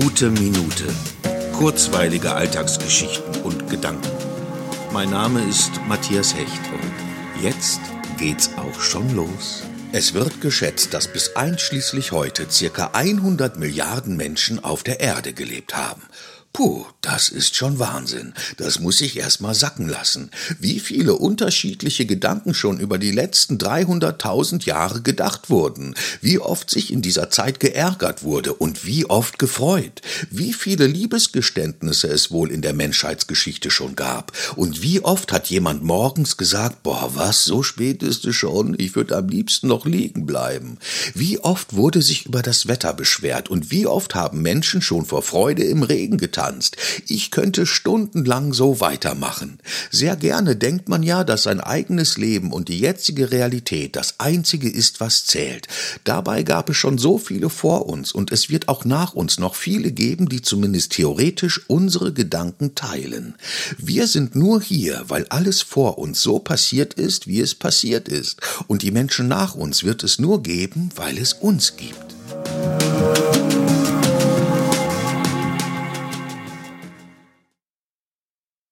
Gute Minute. Kurzweilige Alltagsgeschichten und Gedanken. Mein Name ist Matthias Hecht und jetzt geht's auch schon los. Es wird geschätzt, dass bis einschließlich heute circa 100 Milliarden Menschen auf der Erde gelebt haben. Puh, das ist schon Wahnsinn. Das muss ich erst mal sacken lassen. Wie viele unterschiedliche Gedanken schon über die letzten 300.000 Jahre gedacht wurden. Wie oft sich in dieser Zeit geärgert wurde und wie oft gefreut. Wie viele Liebesgeständnisse es wohl in der Menschheitsgeschichte schon gab. Und wie oft hat jemand morgens gesagt, boah, was, so spät ist es schon, ich würde am liebsten noch liegen bleiben. Wie oft wurde sich über das Wetter beschwert und wie oft haben Menschen schon vor Freude im Regen getan tanzt. Ich könnte stundenlang so weitermachen. Sehr gerne denkt man ja, dass sein eigenes Leben und die jetzige Realität das einzige ist, was zählt. Dabei gab es schon so viele vor uns und es wird auch nach uns noch viele geben, die zumindest theoretisch unsere Gedanken teilen. Wir sind nur hier, weil alles vor uns so passiert ist, wie es passiert ist. Und die Menschen nach uns wird es nur geben, weil es uns gibt.